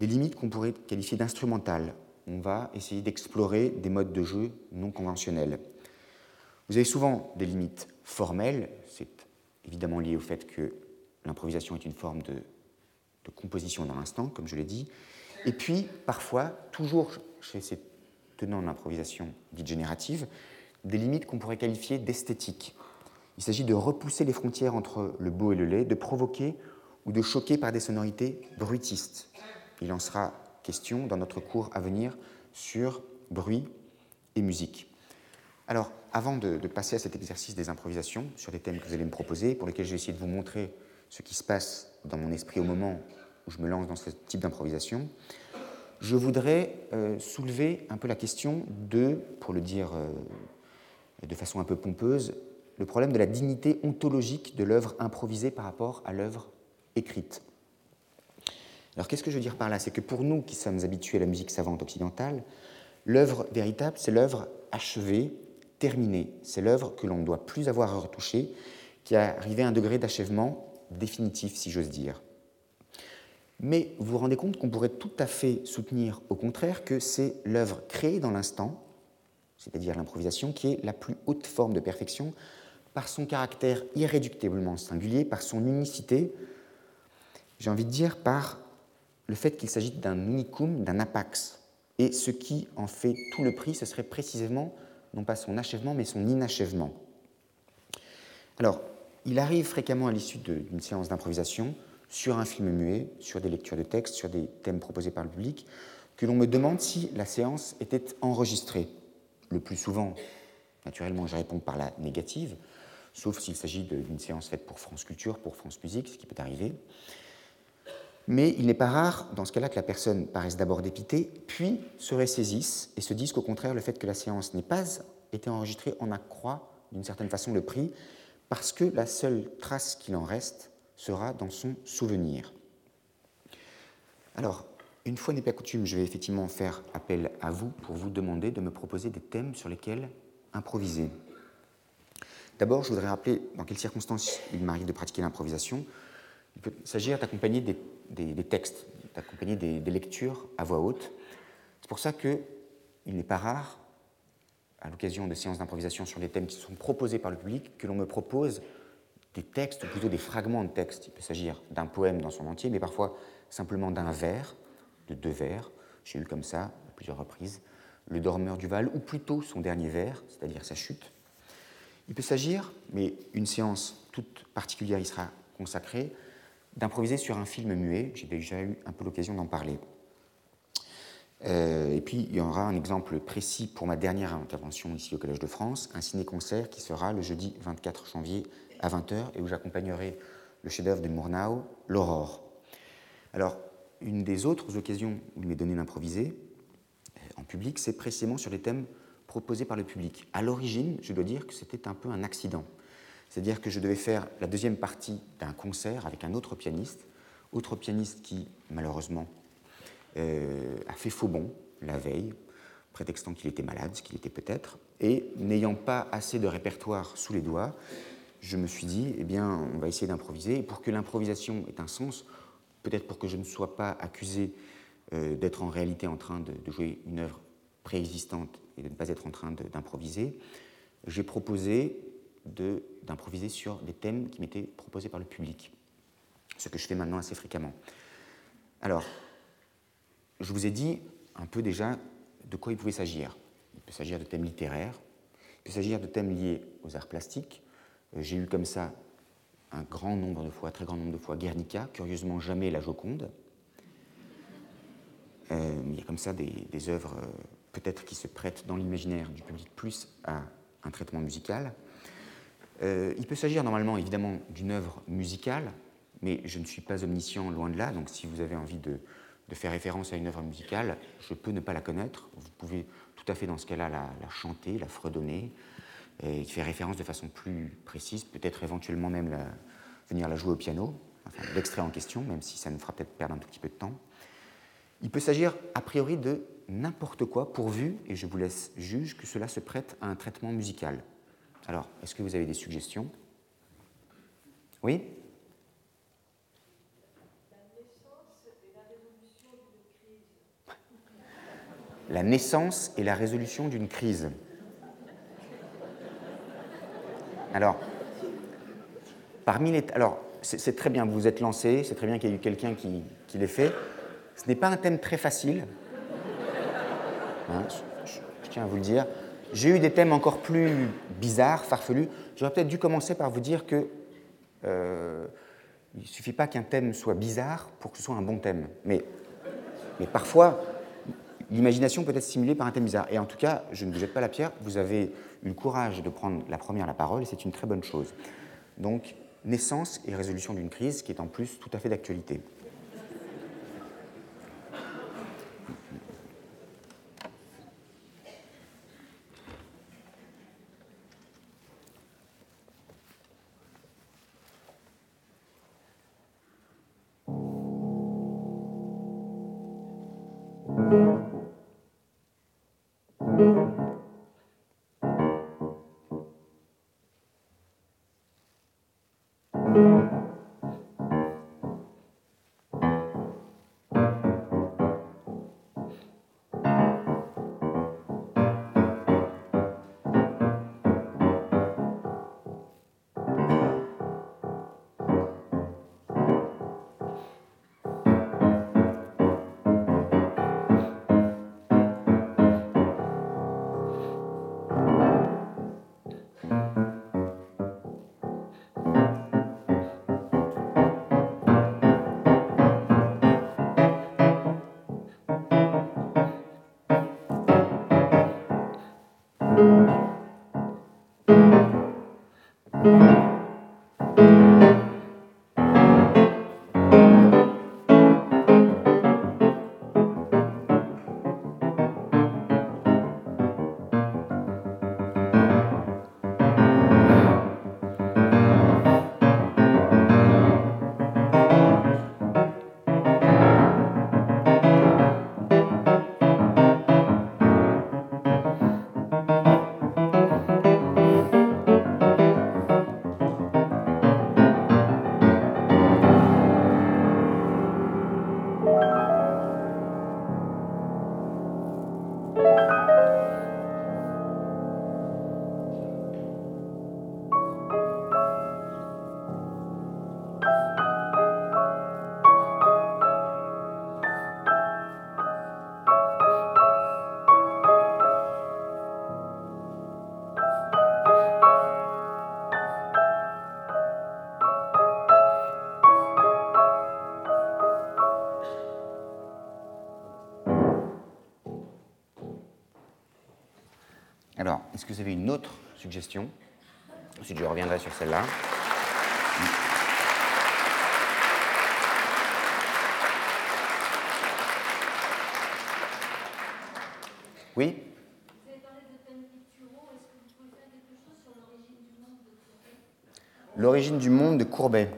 des limites qu'on pourrait qualifier d'instrumentales. On va essayer d'explorer des modes de jeu non conventionnels. Vous avez souvent des limites formelles, c'est évidemment lié au fait que l'improvisation est une forme de, de composition dans l'instant, comme je l'ai dit. Et puis, parfois, toujours chez ces tenants de l'improvisation dite générative, des limites qu'on pourrait qualifier d'esthétiques. Il s'agit de repousser les frontières entre le beau et le laid, de provoquer ou de choquer par des sonorités bruitistes. Il en sera question dans notre cours à venir sur bruit et musique. Alors, avant de, passer à cet exercice des improvisations sur les thèmes que vous allez me proposer, pour lesquels j'ai essayé de vous montrer ce qui se passe dans mon esprit au moment où je me lance dans ce type d'improvisation, je voudrais euh, soulever un peu la question de, pour le dire euh, de façon un peu pompeuse, le problème de la dignité ontologique de l'œuvre improvisée par rapport à l'œuvre écrite. Alors qu'est-ce que je veux dire par là? C'est que pour nous qui sommes habitués à la musique savante occidentale, l'œuvre véritable, c'est l'œuvre achevée, terminée. C'est l'œuvre que l'on ne doit plus avoir à retoucher, qui a arrivé à un degré d'achèvement définitif, si j'ose dire. Mais vous vous rendez compte qu'on pourrait tout à fait soutenir, au contraire, que c'est l'œuvre créée dans l'instant, c'est-à-dire l'improvisation, qui est la plus haute forme de perfection, par son caractère irréductiblement singulier, par son unicité, j'ai envie de dire par le fait qu'il s'agit d'un unicum, d'un apax. Et ce qui en fait tout le prix, ce serait précisément, non pas son achèvement, mais son inachèvement. Alors, il arrive fréquemment à l'issue d'une séance d'improvisation, sur un film muet, sur des lectures de textes, sur des thèmes proposés par le public, que l'on me demande si la séance était enregistrée. Le plus souvent, naturellement, je réponds par la négative, sauf s'il s'agit d'une séance faite pour France Culture, pour France Musique, ce qui peut arriver. Mais il n'est pas rare, dans ce cas-là, que la personne paraisse d'abord dépitée, puis se ressaisisse et se dise qu'au contraire, le fait que la séance n'ait pas été enregistrée en accroît d'une certaine façon le prix, parce que la seule trace qu'il en reste sera dans son souvenir. Alors, Une fois n'est pas coutume, je vais effectivement faire appel à vous pour vous demander de me proposer des thèmes sur lesquels improviser. D'abord, je voudrais rappeler dans quelles circonstances il m'arrive de pratiquer l'improvisation. Il peut s'agir d'accompagner des, textes, d'accompagner des, des, lectures à voix haute. C'est pour ça qu'il n'est pas rare, à l'occasion de séances d'improvisation sur les thèmes qui sont proposés par le public, que l'on me propose des textes, ou plutôt des fragments de textes. Il peut s'agir d'un poème dans son entier, mais parfois simplement d'un vers, de deux vers. J'ai eu comme ça, à plusieurs reprises, Le Dormeur du Val, ou plutôt son dernier vers, c'est-à-dire sa chute. Il peut s'agir, mais une séance toute particulière y sera consacrée, d'improviser sur un film muet. J'ai déjà eu un peu l'occasion d'en parler. Euh, et puis, il y aura un exemple précis pour ma dernière intervention ici au Collège de France, un ciné-concert qui sera le jeudi 24 janvier à 20h et où j'accompagnerai le chef-d'œuvre de Murnau, L'Aurore. Alors, une des autres occasions où il m'est donné d'improviser euh, en public, c'est précisément sur les thèmes proposés par le public. À l'origine, je dois dire que c'était un peu un accident. C'est-à-dire que je devais faire la deuxième partie d'un concert avec un autre pianiste, autre pianiste qui, malheureusement, euh, a fait faux bon la veille, prétextant qu'il était malade, ce qu'il était peut-être, et n'ayant pas assez de répertoire sous les doigts, je me suis dit, eh bien, on va essayer d'improviser. Et pour que l'improvisation ait un sens, peut-être pour que je ne sois pas accusé euh, d'être en réalité en train de, de jouer une œuvre préexistante et de ne pas être en train d'improviser, j'ai proposé d'improviser sur des thèmes qui m'étaient proposés par le public, ce que je fais maintenant assez fréquemment. Alors, je vous ai dit un peu déjà de quoi il pouvait s'agir. Il peut s'agir de thèmes littéraires, il peut s'agir de thèmes liés aux arts plastiques. Euh, j'ai eu comme ça un grand nombre de fois, très grand nombre de fois, Guernica, curieusement jamais la Joconde. Euh, il y a comme ça des, œuvres euh, peut-être qui se prêtent dans l'imaginaire du public plus à un traitement musical. Il peut s'agir normalement évidemment d'une œuvre musicale, mais je ne suis pas omniscient loin de là, donc si vous avez envie de, faire référence à une œuvre musicale, je peux ne pas la connaître. Vous pouvez tout à fait dans ce cas-là la, chanter, la fredonner, et faire référence de façon plus précise, peut-être éventuellement même venir la jouer au piano, l'extrait en question, même si ça nous fera peut-être perdre un tout petit peu de temps. Il peut s'agir a priori de n'importe quoi pourvu, et je vous laisse juge, que cela se prête à un traitement musical. Alors, est-ce que vous avez des suggestions? Oui? La naissance et la résolution d'une crise. Alors, parmi les. Alors, c'est très bien, vous vous êtes lancé, c'est très bien qu'il y ait eu quelqu'un qui, qui l'ait fait. Ce n'est pas un thème très facile. Hein, je tiens à vous le dire. J'ai eu des thèmes encore plus bizarres, farfelus. J'aurais peut-être dû commencer par vous dire que euh, il ne suffit pas qu'un thème soit bizarre pour que ce soit un bon thème. Mais, mais parfois, l'imagination peut être stimulée par un thème bizarre. Et en tout cas, je ne vous jette pas la pierre, vous avez eu le courage de prendre la première la parole, et c'est une très bonne chose. Donc, naissance et résolution d'une crise qui est en plus tout à fait d'actualité. thank you. Vous avez une autre suggestion Ensuite, je reviendrai sur celle-là. Oui? Vous avez parlé de thèmes picturaux. Est-ce que vous pouvez faire quelque chose sur l'origine du monde de Courbet? L'origine du monde de Courbet.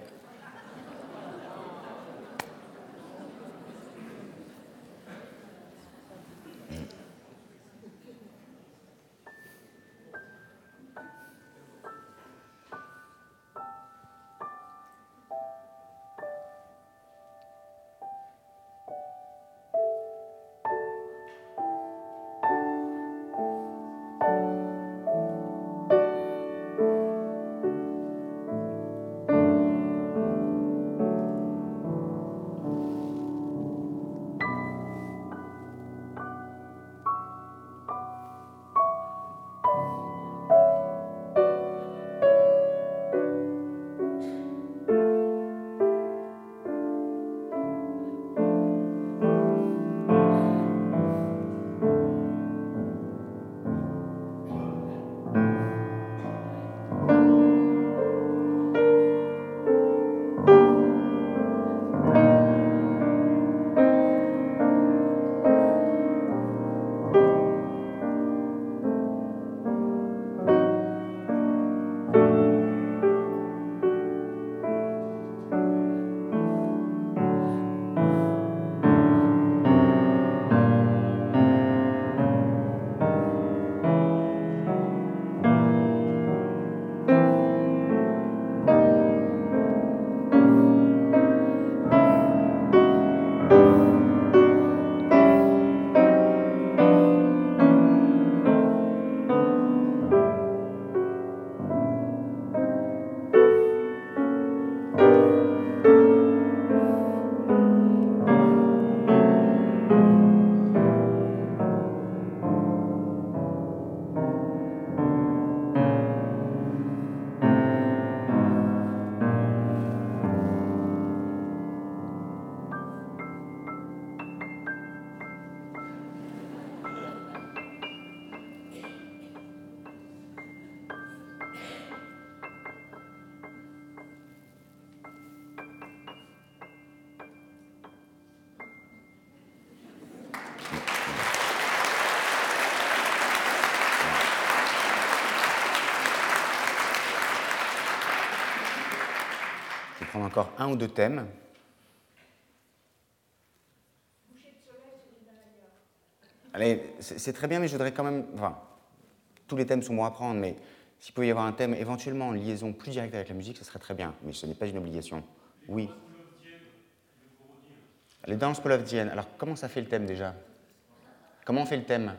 Encore un ou deux thèmes. Allez, c'est très bien, mais je voudrais quand même. Enfin, tous les thèmes sont bons à prendre, mais s'il pouvait y avoir un thème éventuellement en liaison plus directe avec la musique, ce serait très bien. Mais ce n'est pas une obligation. Oui. Les danses polovdiennes. Alors, comment ça fait le thème déjà? Comment on fait le thème?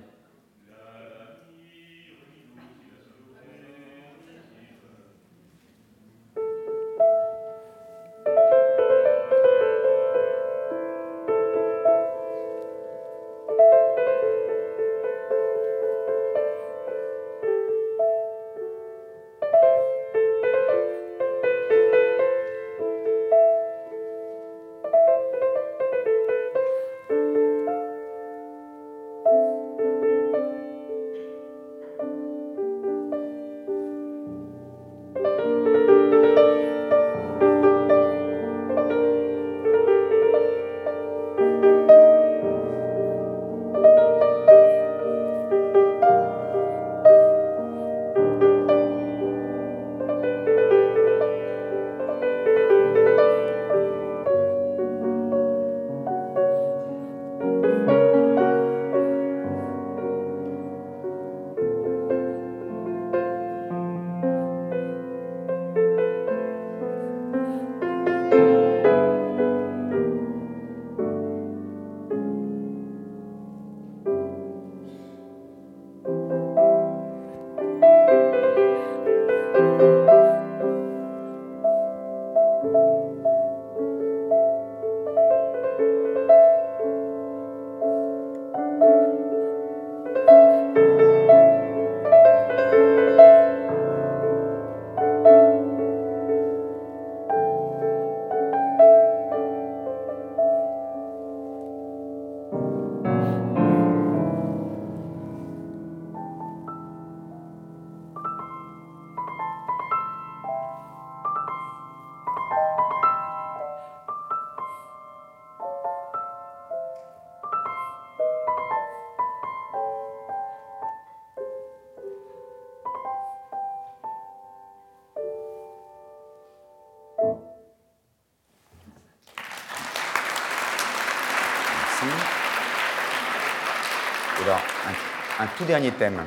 Tout dernier thème.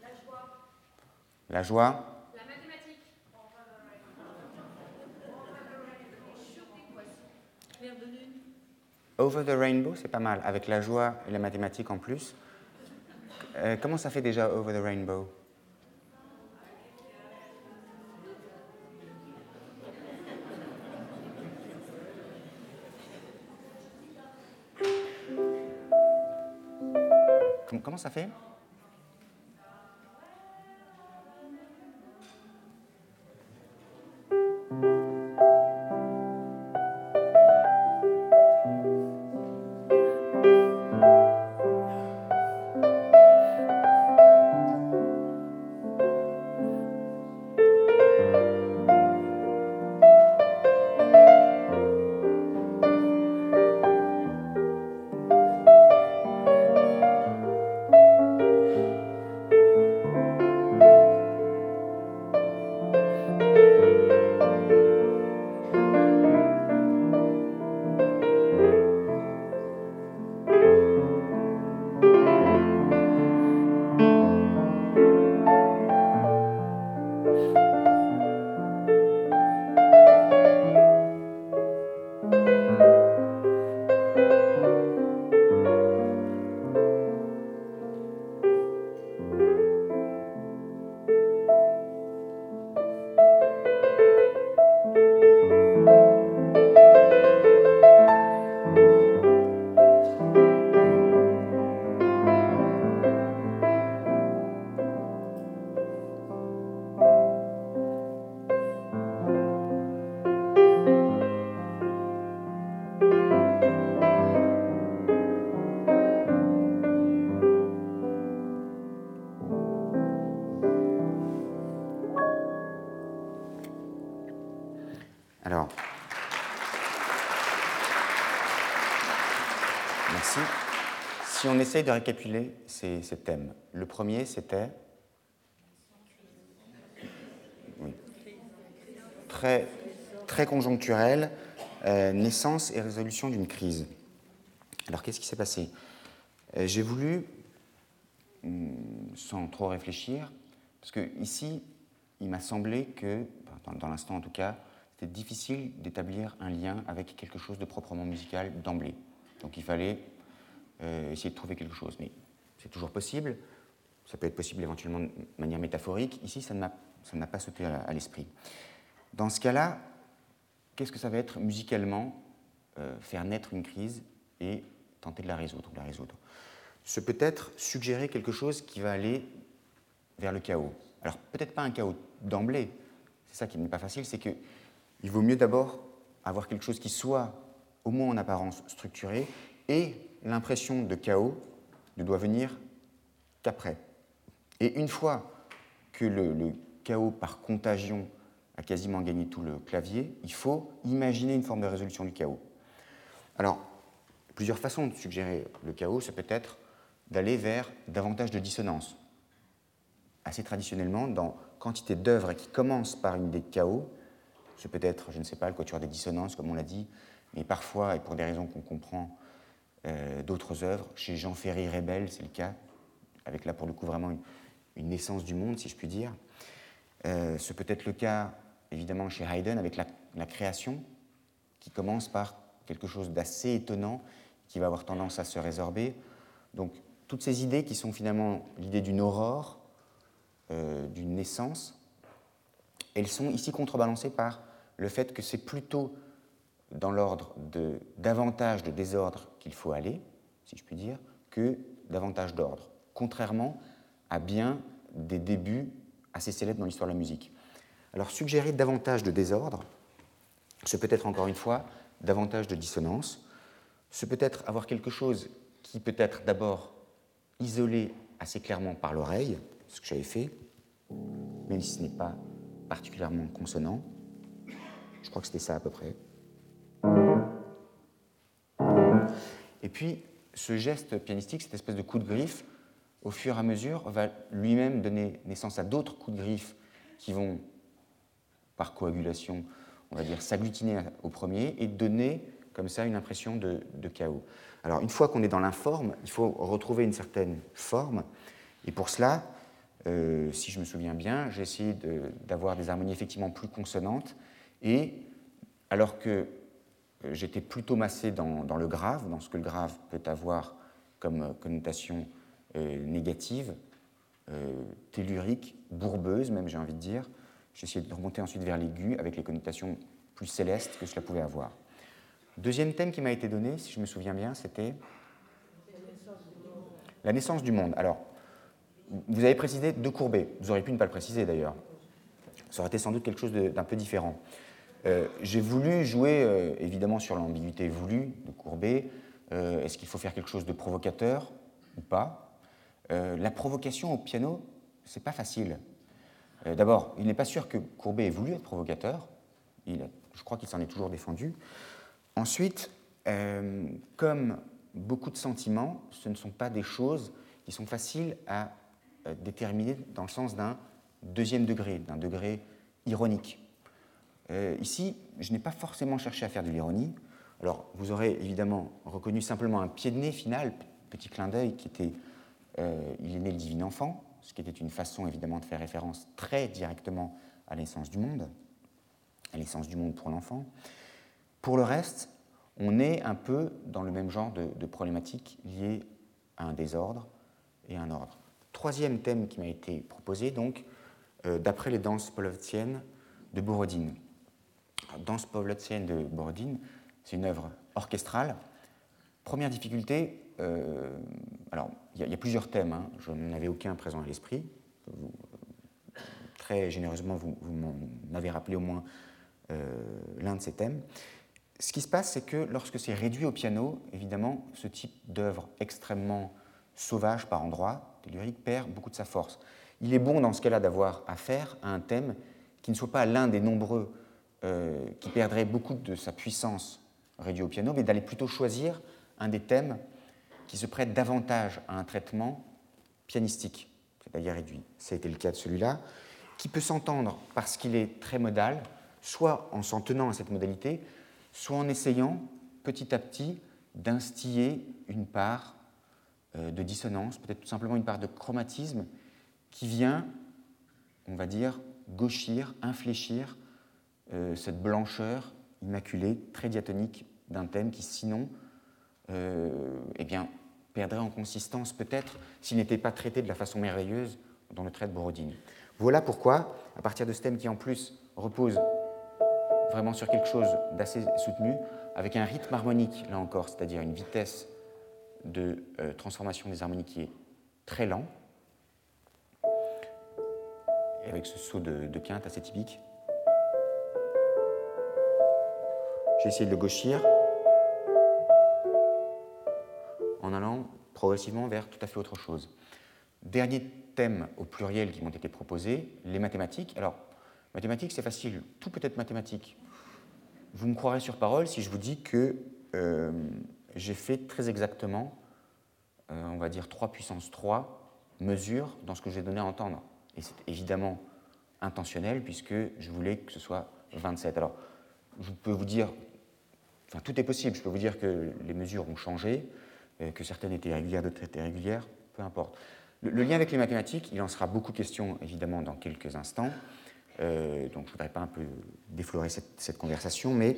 La joie. La joie. La mathématique. Over the Rainbow, c'est pas mal, avec la joie et la mathématique en plus. Euh, comment ça fait déjà Over the Rainbow? Comment ça fait? Essaye de récapituler ces, thèmes. Le premier, c'était très, très conjoncturel, euh, naissance et résolution d'une crise. Alors qu'est-ce qui s'est passé? Euh, J'ai voulu, hmm, sans trop réfléchir, parce que ici, il m'a semblé que, dans, dans l'instant en tout cas, c'était difficile d'établir un lien avec quelque chose de proprement musical d'emblée. Donc il fallait euh, essayer de trouver quelque chose. Mais c'est toujours possible. Ça peut être possible éventuellement de manière métaphorique. Ici, ça ne m'a pas sauté à, l'esprit. Dans ce cas-là, qu'est-ce que ça va être musicalement euh, faire naître une crise et tenter de la résoudre, la résoudre? Ce peut être suggérer quelque chose qui va aller vers le chaos. Alors peut-être pas un chaos d'emblée, c'est ça qui n'est pas facile, c'est qu'il vaut mieux d'abord avoir quelque chose qui soit au moins en apparence structuré et l'impression de chaos ne doit venir qu'après. Et une fois que le, chaos par contagion a quasiment gagné tout le clavier, il faut imaginer une forme de résolution du chaos. Alors, plusieurs façons de suggérer le chaos, c'est peut-être d'aller vers davantage de dissonance. Assez traditionnellement, dans quantité d'œuvres qui commencent par une idée de chaos, c'est peut-être, je ne sais pas, le quatuor des dissonances, comme on l'a dit, mais parfois, et pour des raisons qu'on comprend, euh, d'autres œuvres. Chez Jean Ferry Rebel, c'est le cas, avec là pour le coup vraiment une, naissance du monde, si je puis dire. Euh, ce peut être le cas évidemment chez Haydn avec la, création, qui commence par quelque chose d'assez étonnant, qui va avoir tendance à se résorber. Donc toutes ces idées qui sont finalement l'idée d'une aurore, euh, d'une naissance, elles sont ici contrebalancées par le fait que c'est plutôt dans l'ordre de davantage de désordre qu'il faut aller, si je puis dire, que davantage d'ordre, contrairement à bien des débuts assez célèbres dans l'histoire de la musique. Alors suggérer davantage de désordre, ce peut être encore une fois davantage de dissonance, ce peut être avoir quelque chose qui peut être d'abord isolé assez clairement par l'oreille, ce que j'avais fait, même si ce n'est pas particulièrement consonant. Je crois que c'était ça à peu près. Puis, ce geste pianistique, cette espèce de coup de griffe, au fur et à mesure, va lui-même donner naissance à d'autres coups de griffe qui vont, par coagulation, on va dire, s'agglutiner au premier et donner comme ça une impression de, chaos. Alors une fois qu'on est dans l'informe, il faut retrouver une certaine forme, et pour cela, euh, si je me souviens bien, j'ai essayé d'avoir des harmonies effectivement plus consonantes, et alors que j'étais plutôt massé dans, le grave, dans ce que le grave peut avoir comme connotation euh, négative, tellurique, bourbeuse même j'ai envie de dire, essayé de remonter ensuite vers l'aigu avec les connotations plus célestes que cela pouvait avoir. Deuxième thème qui m'a été donné, si je me souviens bien, c'était la naissance du monde. Alors, vous avez précisé de Courbet. Vous auriez pu ne pas le préciser d'ailleurs. Ça aurait été sans doute quelque chose d'un peu différent. Euh, j'ai voulu jouer euh, évidemment sur l'ambiguïté voulue de Courbet. Euh, est-ce qu'il faut faire quelque chose de provocateur ou pas? La provocation au piano, c'est pas facile. D'abord, il n'est pas sûr que Courbet ait voulu être provocateur. Je crois qu'il s'en est toujours défendu. Ensuite, comme beaucoup de sentiments, ce ne sont pas des choses qui sont faciles à déterminé dans le sens d'un deuxième degré, d'un degré ironique. Euh, ici, je n'ai pas forcément cherché à faire de l'ironie. Alors, vous aurez évidemment reconnu simplement un pied de nez final, petit clin d'œil, qui était euh, Il est né le divin enfant, ce qui était une façon évidemment de faire référence très directement à l'essence du monde, à l'essence du monde pour l'enfant. Pour le reste, on est un peu dans le même genre de, de problématique liée à un désordre et à un ordre. Troisième thème qui m'a été proposé, donc, euh, d'après les danses polovtsiennes de Borodine. Danse polovtsienne de Borodine, c'est une œuvre orchestrale. Première difficulté, euh, alors il y, a plusieurs thèmes, hein. je n'en avais aucun présent à l'esprit. Très généreusement, vous, m'en avez rappelé au moins euh, l'un de ces thèmes. Ce qui se passe, c'est que lorsque c'est réduit au piano, évidemment, ce type d'œuvre extrêmement sauvage par endroits, tellurique perd beaucoup de sa force. Il est bon dans ce cas-là d'avoir affaire à un thème qui ne soit pas l'un des nombreux euh, qui perdrait beaucoup de sa puissance réduit au piano, mais d'aller plutôt choisir un des thèmes qui se prête davantage à un traitement pianistique, c'est-à-dire réduit. Ça a été le cas de celui-là, qui peut s'entendre parce qu'il est très modal, soit en s'en tenant à cette modalité, soit en essayant petit à petit d'instiller une part euh, de dissonance, peut-être tout simplement une part de chromatisme qui vient, on va dire, gauchir, infléchir euh, cette blancheur immaculée, très diatonique d'un thème qui sinon euh, eh bien, perdrait en consistance peut-être s'il n'était pas traité de la façon merveilleuse dont le traite Borodine. Voilà pourquoi, à partir de ce thème qui en plus repose vraiment sur quelque chose d'assez soutenu, avec un rythme harmonique, là encore, c'est-à-dire une vitesse de euh, transformation des harmonies qui est très lent, et avec ce saut de, quinte assez typique. J'ai essayé de le gauchir en allant progressivement vers tout à fait autre chose. Dernier thème au pluriel qui m'ont été proposés, les mathématiques. Alors, mathématiques, c'est facile, tout peut être mathématique. Vous me croirez sur parole si je vous dis que euh, j'ai fait très exactement, euh, on va dire 3 puissance 3 mesures dans ce que j'ai donné à entendre. Et c'est évidemment intentionnel puisque je voulais que ce soit 27. Alors, je peux vous dire, enfin tout est possible, je peux vous dire que les mesures ont changé, euh, que certaines étaient régulières, d'autres étaient irrégulières, peu importe. Le, lien avec les mathématiques, il en sera beaucoup question évidemment dans quelques instants, euh, donc je ne voudrais pas un peu déflorer cette, conversation, mais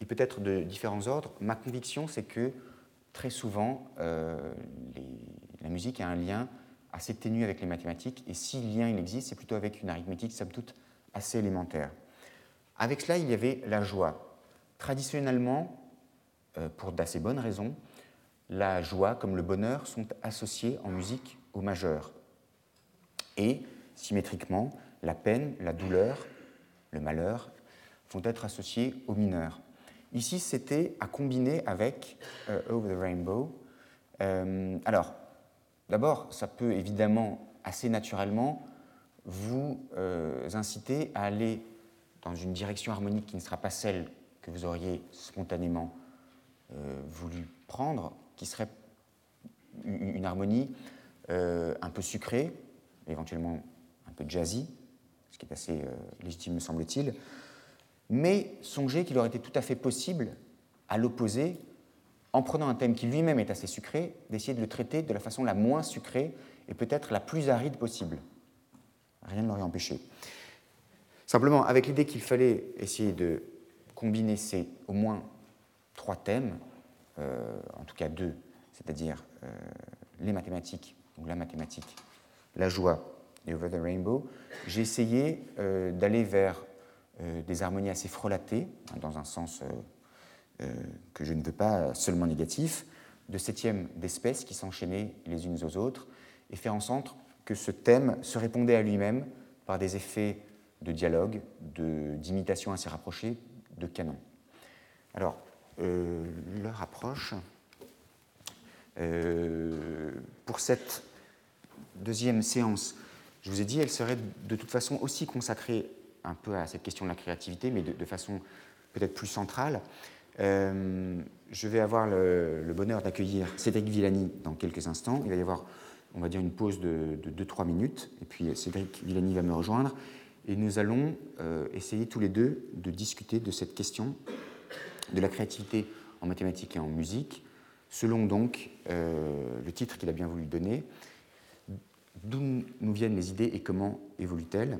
il peut être de différents ordres. Ma conviction, c'est que très souvent, euh, la musique a un lien assez ténu avec les mathématiques, et si lien il existe, c'est plutôt avec une arithmétique, somme toute, assez élémentaire. Avec cela, il y avait la joie. Traditionnellement, euh, pour d'assez bonnes raisons, la joie comme le bonheur sont associés en musique au majeur. Et, symétriquement, la peine, la douleur, le malheur vont être associés au mineur. Ici, c'était à combiner avec euh, Over the Rainbow. Euh, alors, d'abord, ça peut évidemment assez naturellement vous inciter à aller dans une direction harmonique qui ne sera pas celle que vous auriez spontanément voulu prendre, qui serait une harmonie un peu sucrée, éventuellement un peu jazzy, ce qui est assez légitime me semble-t-il, mais songez qu'il aurait été tout à fait possible, à l'opposé, en prenant un thème qui lui-même est assez sucré, d'essayer de le traiter de la façon la moins sucrée et peut-être la plus aride possible. Rien ne l'aurait empêché. Simplement, avec l'idée qu'il fallait essayer de combiner ces au moins trois thèmes, euh, en tout cas deux, c'est-à-dire euh, les mathématiques, ou la mathématique, la joie et Over the Rainbow, j'ai essayé euh, d'aller vers des harmonies assez frelatées, hein, dans un sens que je ne veux pas seulement négatif, de septièmes d'espèces qui s'enchaînaient les unes aux autres, et faire en sorte que ce thème se répondait à lui-même par des effets de dialogue, d'imitation assez rapprochée, de canon. Alors, euh, leur approche. Euh, pour cette deuxième séance, je vous ai dit, elle serait de toute façon aussi consacrée un peu à cette question de la créativité, mais de, façon peut-être plus centrale. Euh, je vais avoir le, bonheur d'accueillir Cédric Villani dans quelques instants. Il va y avoir, on va dire, une pause de 2-3 minutes, et puis Cédric Villani va me rejoindre, et nous allons essayer tous les deux de discuter de cette question de la créativité en mathématiques et en musique, selon donc euh, le titre qu'il a bien voulu donner, d'où nous viennent les idées et comment évoluent-elles?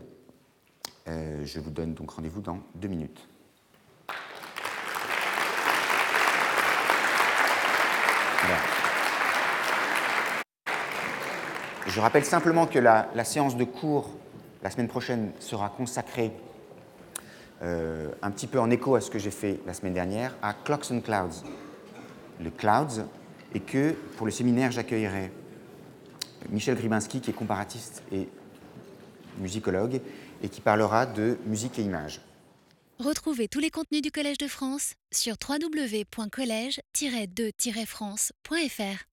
Euh, je vous donne donc rendez-vous dans deux minutes. Je rappelle simplement que la séance de cours la semaine prochaine sera consacrée euh, un petit peu en écho à ce que j'ai fait la semaine dernière, à Clocks and Clouds, le Clouds, et que pour le séminaire, j'accueillerai Michel Gribinski, qui est comparatiste et musicologue, et qui parlera de musique et images. Retrouvez tous les contenus du Collège de France sur www.colège-2-france.fr.